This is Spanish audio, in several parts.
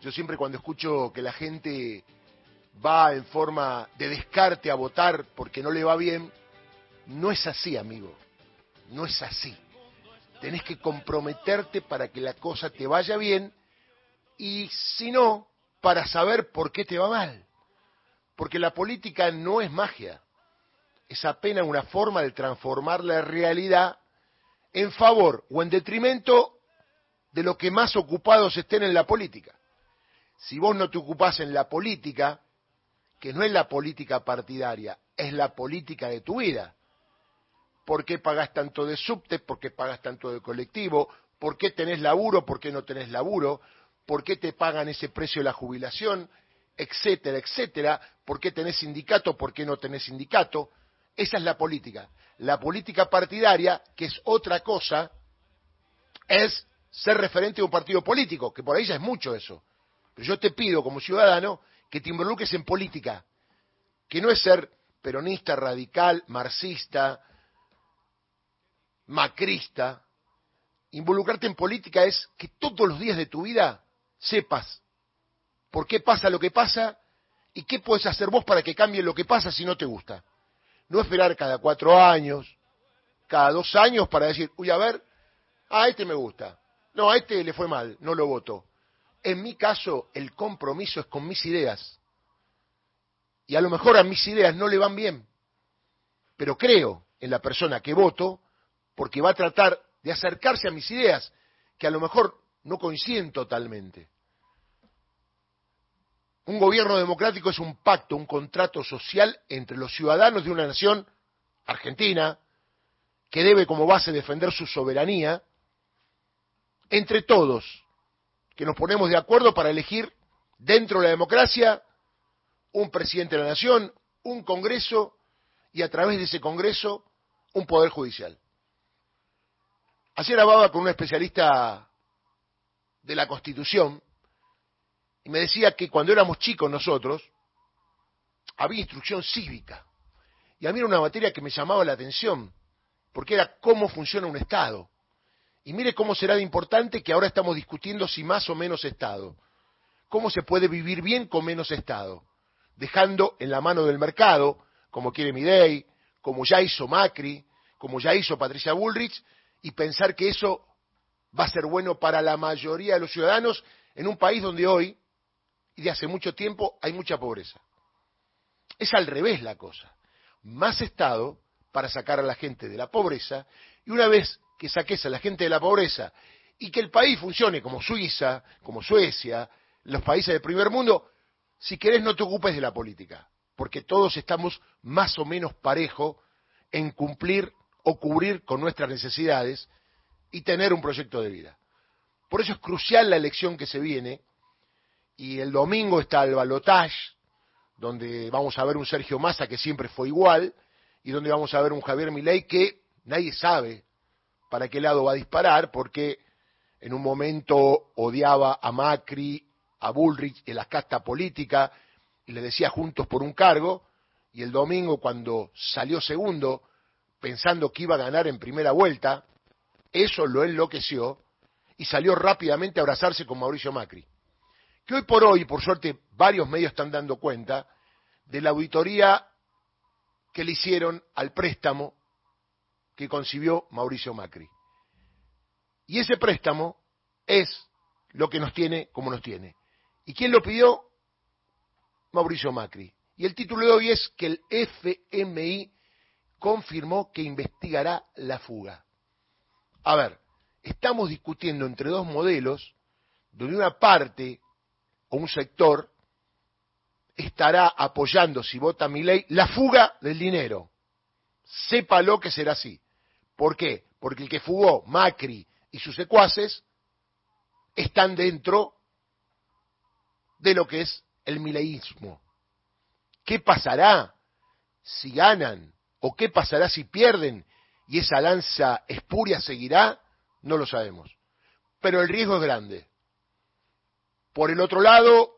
Yo siempre cuando escucho que la gente va en forma de descarte a votar porque no le va bien, no es así, amigo. No es así. Tenés que comprometerte para que la cosa te vaya bien y si no, para saber por qué te va mal. Porque la política no es magia. Es apenas una forma de transformar la realidad en favor o en detrimento de lo que más ocupados estén en la política. Si vos no te ocupás en la política, que no es la política partidaria, es la política de tu vida. ¿Por qué pagas tanto de subte? ¿Por qué pagas tanto de colectivo? ¿Por qué tenés laburo? ¿Por qué no tenés laburo? ¿Por qué te pagan ese precio de la jubilación? Etcétera, etcétera. ¿Por qué tenés sindicato? ¿Por qué no tenés sindicato? Esa es la política. La política partidaria, que es otra cosa, es ser referente de un partido político, que por ahí ya es mucho eso. Pero yo te pido como ciudadano que te involucres en política, que no es ser peronista, radical, marxista, macrista. Involucrarte en política es que todos los días de tu vida sepas por qué pasa lo que pasa y qué puedes hacer vos para que cambie lo que pasa si no te gusta. No esperar cada cuatro años, cada dos años para decir, uy, a ver, a este me gusta. No, a este le fue mal, no lo voto. En mi caso, el compromiso es con mis ideas. Y a lo mejor a mis ideas no le van bien, pero creo en la persona que voto porque va a tratar de acercarse a mis ideas, que a lo mejor no coinciden totalmente. Un gobierno democrático es un pacto, un contrato social entre los ciudadanos de una nación, Argentina, que debe como base defender su soberanía, entre todos, que nos ponemos de acuerdo para elegir dentro de la democracia un presidente de la nación, un Congreso y a través de ese Congreso un Poder Judicial. Ayer hablaba con un especialista de la Constitución y me decía que cuando éramos chicos nosotros había instrucción cívica. Y a mí era una materia que me llamaba la atención, porque era cómo funciona un Estado. Y mire cómo será de importante que ahora estamos discutiendo si más o menos Estado. ¿Cómo se puede vivir bien con menos Estado? Dejando en la mano del mercado, como quiere Midei, como ya hizo Macri, como ya hizo Patricia Bullrich, y pensar que eso va a ser bueno para la mayoría de los ciudadanos en un país donde hoy, y de hace mucho tiempo, hay mucha pobreza. Es al revés la cosa. Más Estado para sacar a la gente de la pobreza, y una vez que saques a la gente de la pobreza y que el país funcione como Suiza, como Suecia, los países del primer mundo, si querés no te ocupes de la política, porque todos estamos más o menos parejo en cumplir o cubrir con nuestras necesidades y tener un proyecto de vida. Por eso es crucial la elección que se viene y el domingo está el balotage, donde vamos a ver un Sergio Massa que siempre fue igual y donde vamos a ver un Javier Milei que nadie sabe para qué lado va a disparar, porque en un momento odiaba a Macri, a Bullrich en la casta política y le decía juntos por un cargo, y el domingo cuando salió segundo, pensando que iba a ganar en primera vuelta, eso lo enloqueció y salió rápidamente a abrazarse con Mauricio Macri. Que hoy por hoy, por suerte, varios medios están dando cuenta de la auditoría que le hicieron al préstamo que concibió Mauricio Macri. Y ese préstamo es lo que nos tiene como nos tiene. ¿Y quién lo pidió? Mauricio Macri. Y el título de hoy es que el FMI confirmó que investigará la fuga. A ver, estamos discutiendo entre dos modelos donde una parte o un sector estará apoyando, si vota mi ley, la fuga del dinero. Sépalo que será así. ¿Por qué? Porque el que fugó, Macri y sus secuaces, están dentro de lo que es el mileísmo. ¿Qué pasará si ganan? ¿O qué pasará si pierden? ¿Y esa lanza espuria seguirá? No lo sabemos. Pero el riesgo es grande. Por el otro lado,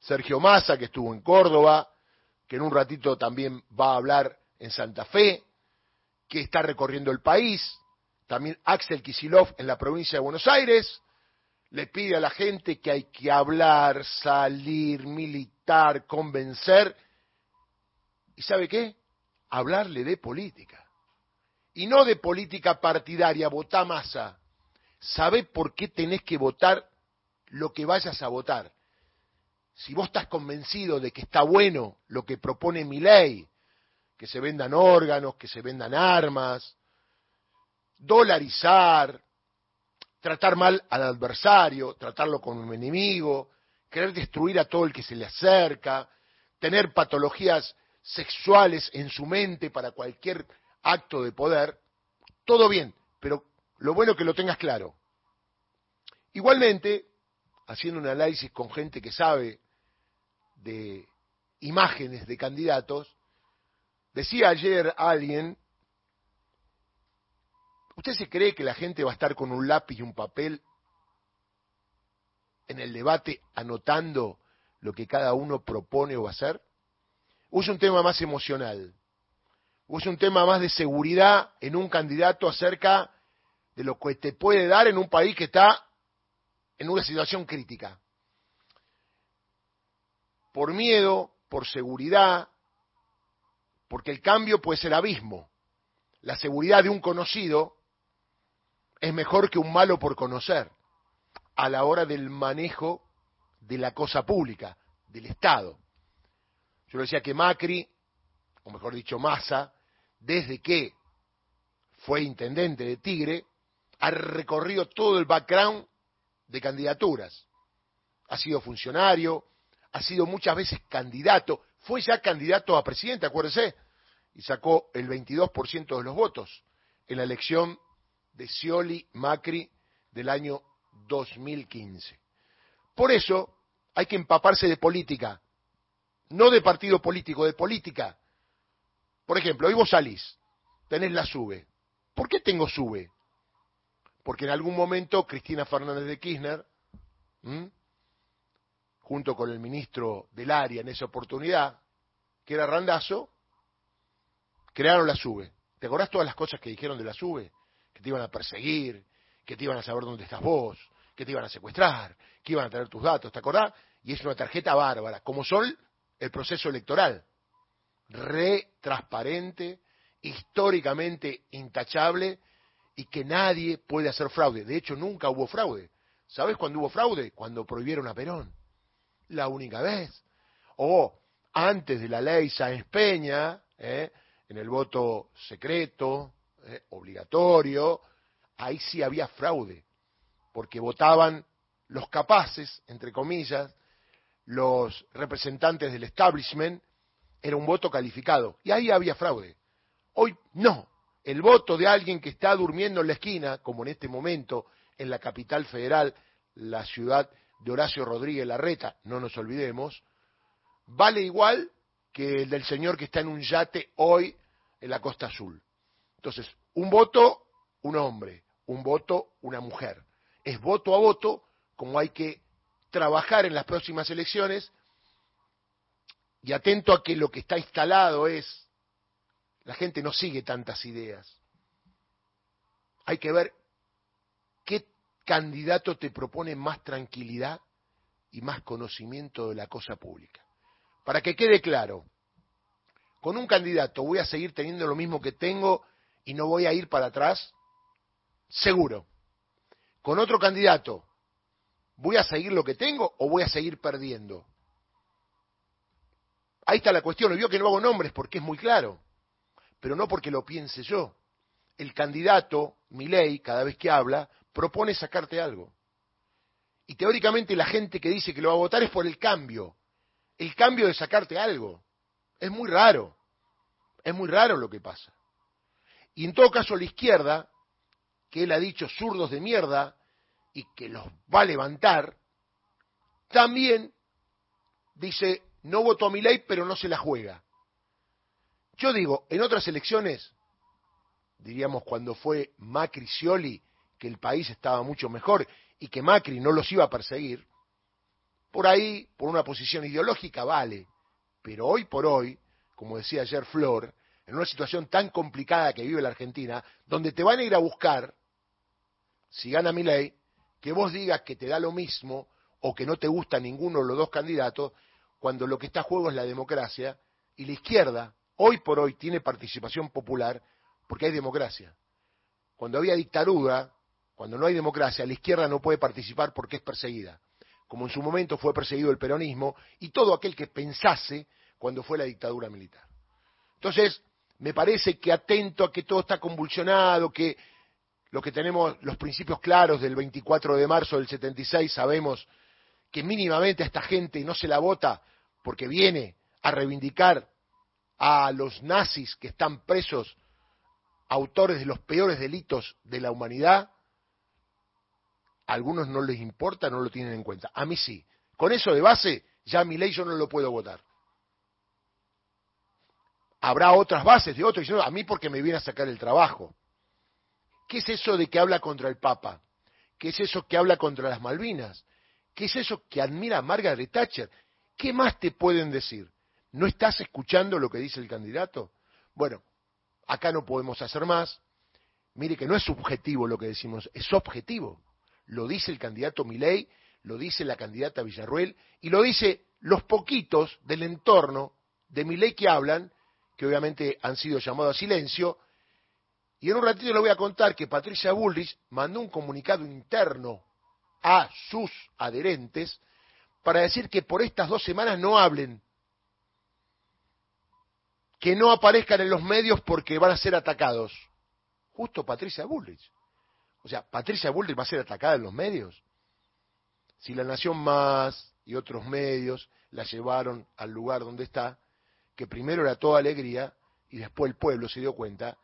Sergio Massa, que estuvo en Córdoba, que en un ratito también va a hablar en Santa Fe, que está recorriendo el país, también Axel Kisilov en la provincia de Buenos Aires, le pide a la gente que hay que hablar, salir, militar, convencer. ¿Y sabe qué? Hablarle de política. Y no de política partidaria, votá masa. Sabe por qué tenés que votar lo que vayas a votar. Si vos estás convencido de que está bueno lo que propone mi ley, que se vendan órganos, que se vendan armas, dolarizar, tratar mal al adversario, tratarlo como un enemigo, querer destruir a todo el que se le acerca, tener patologías sexuales en su mente para cualquier acto de poder, todo bien, pero lo bueno es que lo tengas claro. Igualmente, haciendo un análisis con gente que sabe de imágenes de candidatos, decía ayer alguien ¿Usted se cree que la gente va a estar con un lápiz y un papel en el debate anotando lo que cada uno propone o va a hacer? ¿O es un tema más emocional? ¿O es un tema más de seguridad en un candidato acerca de lo que te puede dar en un país que está en una situación crítica? Por miedo, por seguridad, porque el cambio puede ser abismo. La seguridad de un conocido es mejor que un malo por conocer a la hora del manejo de la cosa pública, del Estado. Yo decía que Macri, o mejor dicho Massa, desde que fue intendente de Tigre, ha recorrido todo el background de candidaturas. Ha sido funcionario, ha sido muchas veces candidato, fue ya candidato a presidente, acuérdese, y sacó el 22% de los votos en la elección de Scioli Macri del año 2015. Por eso hay que empaparse de política, no de partido político, de política. Por ejemplo, hoy vos salís, tenés la SUBE. ¿Por qué tengo SUBE? Porque en algún momento Cristina Fernández de Kirchner, junto con el ministro del área en esa oportunidad, que era Randazo, crearon la SUBE. ¿Te acordás todas las cosas que dijeron de la SUBE? que te iban a perseguir, que te iban a saber dónde estás vos, que te iban a secuestrar, que iban a tener tus datos, ¿te acordás? Y es una tarjeta bárbara, como son el proceso electoral, re transparente, históricamente intachable y que nadie puede hacer fraude. De hecho, nunca hubo fraude. ¿Sabes cuándo hubo fraude? Cuando prohibieron a Perón. La única vez. O antes de la ley Sáenz Peña, ¿eh? en el voto secreto, eh, obligatorio, ahí sí había fraude, porque votaban los capaces, entre comillas, los representantes del establishment, era un voto calificado, y ahí había fraude. Hoy no, el voto de alguien que está durmiendo en la esquina, como en este momento en la capital federal, la ciudad de Horacio Rodríguez Larreta, no nos olvidemos, vale igual que el del señor que está en un yate hoy en la Costa Azul. Entonces, un voto, un hombre, un voto, una mujer. Es voto a voto, como hay que trabajar en las próximas elecciones y atento a que lo que está instalado es, la gente no sigue tantas ideas. Hay que ver candidato te propone más tranquilidad y más conocimiento de la cosa pública. Para que quede claro, con un candidato voy a seguir teniendo lo mismo que tengo y no voy a ir para atrás, seguro. Con otro candidato, ¿voy a seguir lo que tengo o voy a seguir perdiendo? Ahí está la cuestión. Vio que no hago nombres porque es muy claro, pero no porque lo piense yo. El candidato, mi ley, cada vez que habla, propone sacarte algo. Y teóricamente la gente que dice que lo va a votar es por el cambio. El cambio de sacarte algo. Es muy raro. Es muy raro lo que pasa. Y en todo caso la izquierda, que él ha dicho zurdos de mierda y que los va a levantar, también dice, no votó a mi ley, pero no se la juega. Yo digo, en otras elecciones, diríamos cuando fue Macri Scioli, que el país estaba mucho mejor y que Macri no los iba a perseguir, por ahí, por una posición ideológica, vale. Pero hoy por hoy, como decía ayer Flor, en una situación tan complicada que vive la Argentina, donde te van a ir a buscar, si gana mi ley, que vos digas que te da lo mismo o que no te gusta ninguno de los dos candidatos, cuando lo que está a juego es la democracia y la izquierda, hoy por hoy, tiene participación popular porque hay democracia. Cuando había dictadura, cuando no hay democracia, la izquierda no puede participar porque es perseguida, como en su momento fue perseguido el peronismo y todo aquel que pensase cuando fue la dictadura militar. Entonces, me parece que atento a que todo está convulsionado, que lo que tenemos los principios claros del 24 de marzo del 76, sabemos que mínimamente a esta gente no se la vota porque viene a reivindicar a los nazis que están presos, autores de los peores delitos de la humanidad, algunos no les importa, no lo tienen en cuenta. A mí sí. Con eso de base, ya mi ley yo no lo puedo votar. Habrá otras bases de otros, a mí porque me viene a sacar el trabajo. ¿Qué es eso de que habla contra el Papa? ¿Qué es eso que habla contra las Malvinas? ¿Qué es eso que admira a Margaret Thatcher? ¿Qué más te pueden decir? ¿No estás escuchando lo que dice el candidato? Bueno, acá no podemos hacer más. Mire que no es subjetivo lo que decimos, es objetivo. Lo dice el candidato Milei, lo dice la candidata Villarruel y lo dice los poquitos del entorno de Milei que hablan, que obviamente han sido llamados a silencio. Y en un ratito le voy a contar que Patricia Bullrich mandó un comunicado interno a sus adherentes para decir que por estas dos semanas no hablen, que no aparezcan en los medios porque van a ser atacados. Justo Patricia Bullrich. O sea, Patricia Bullrich va a ser atacada en los medios. Si la Nación Más y otros medios la llevaron al lugar donde está, que primero era toda alegría y después el pueblo se dio cuenta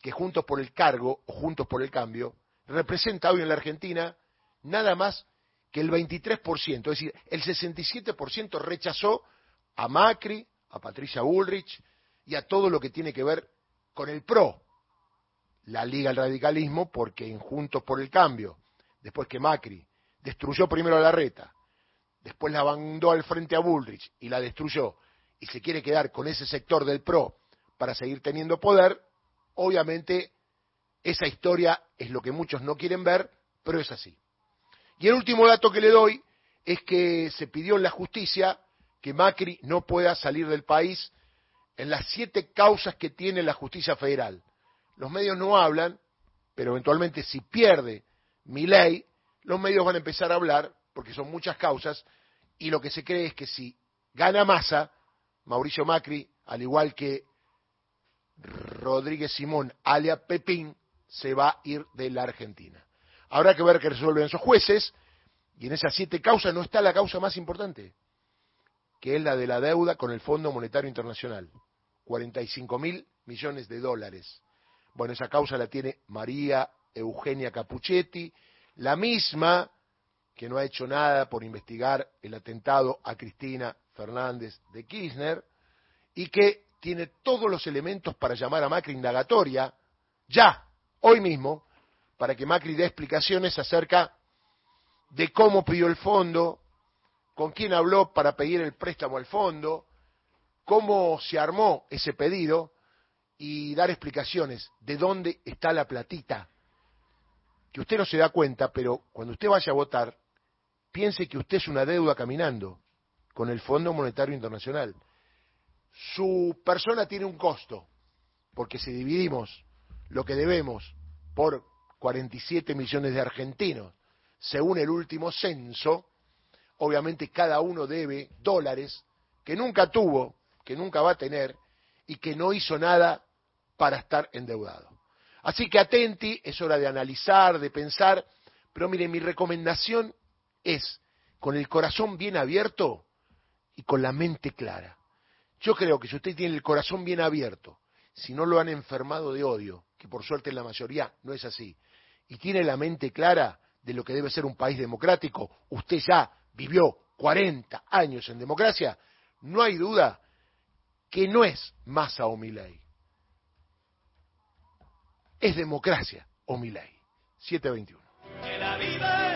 que Juntos por el Cargo o Juntos por el Cambio representa hoy en la Argentina nada más que el 23%, es decir, el 67% rechazó a Macri, a Patricia Bullrich y a todo lo que tiene que ver con el PRO, la Liga al Radicalismo, porque en Juntos por el Cambio, después que Macri destruyó primero a la reta, después la mandó al frente a Bullrich y la destruyó, y se quiere quedar con ese sector del PRO para seguir teniendo poder, obviamente esa historia es lo que muchos no quieren ver, pero es así. Y el último dato que le doy es que se pidió en la justicia que Macri no pueda salir del país en las siete causas que tiene la justicia federal. Los medios no hablan, pero eventualmente si pierde mi ley, los medios van a empezar a hablar, porque son muchas causas, y lo que se cree es que si gana masa, Mauricio Macri, al igual que Rodríguez Simón, alia Pepín, se va a ir de la Argentina. Habrá que ver qué resuelven esos jueces, y en esas siete causas no está la causa más importante, que es la de la deuda con el Fondo Monetario Internacional, 45 mil millones de dólares. Bueno, esa causa la tiene María Eugenia Capuchetti, la misma que no ha hecho nada por investigar el atentado a Cristina Fernández de Kirchner y que tiene todos los elementos para llamar a Macri indagatoria, ya, hoy mismo, para que Macri dé explicaciones acerca de cómo pidió el fondo, con quién habló para pedir el préstamo al fondo, cómo se armó ese pedido y dar explicaciones de dónde está la platita. Que usted no se da cuenta, pero cuando usted vaya a votar, piense que usted es una deuda caminando con el Fondo Monetario Internacional. Su persona tiene un costo, porque si dividimos lo que debemos por 47 millones de argentinos, según el último censo, obviamente cada uno debe dólares que nunca tuvo, que nunca va a tener, y que no hizo nada para estar endeudado. Así que atenti, es hora de analizar, de pensar, pero mire, mi recomendación es, con el corazón bien abierto y con la mente clara. Yo creo que si usted tiene el corazón bien abierto, si no lo han enfermado de odio, que por suerte en la mayoría no es así, y tiene la mente clara de lo que debe ser un país democrático, usted ya vivió 40 años en democracia, no hay duda que no es Massa o Milei. Es democracia o Milei. 721.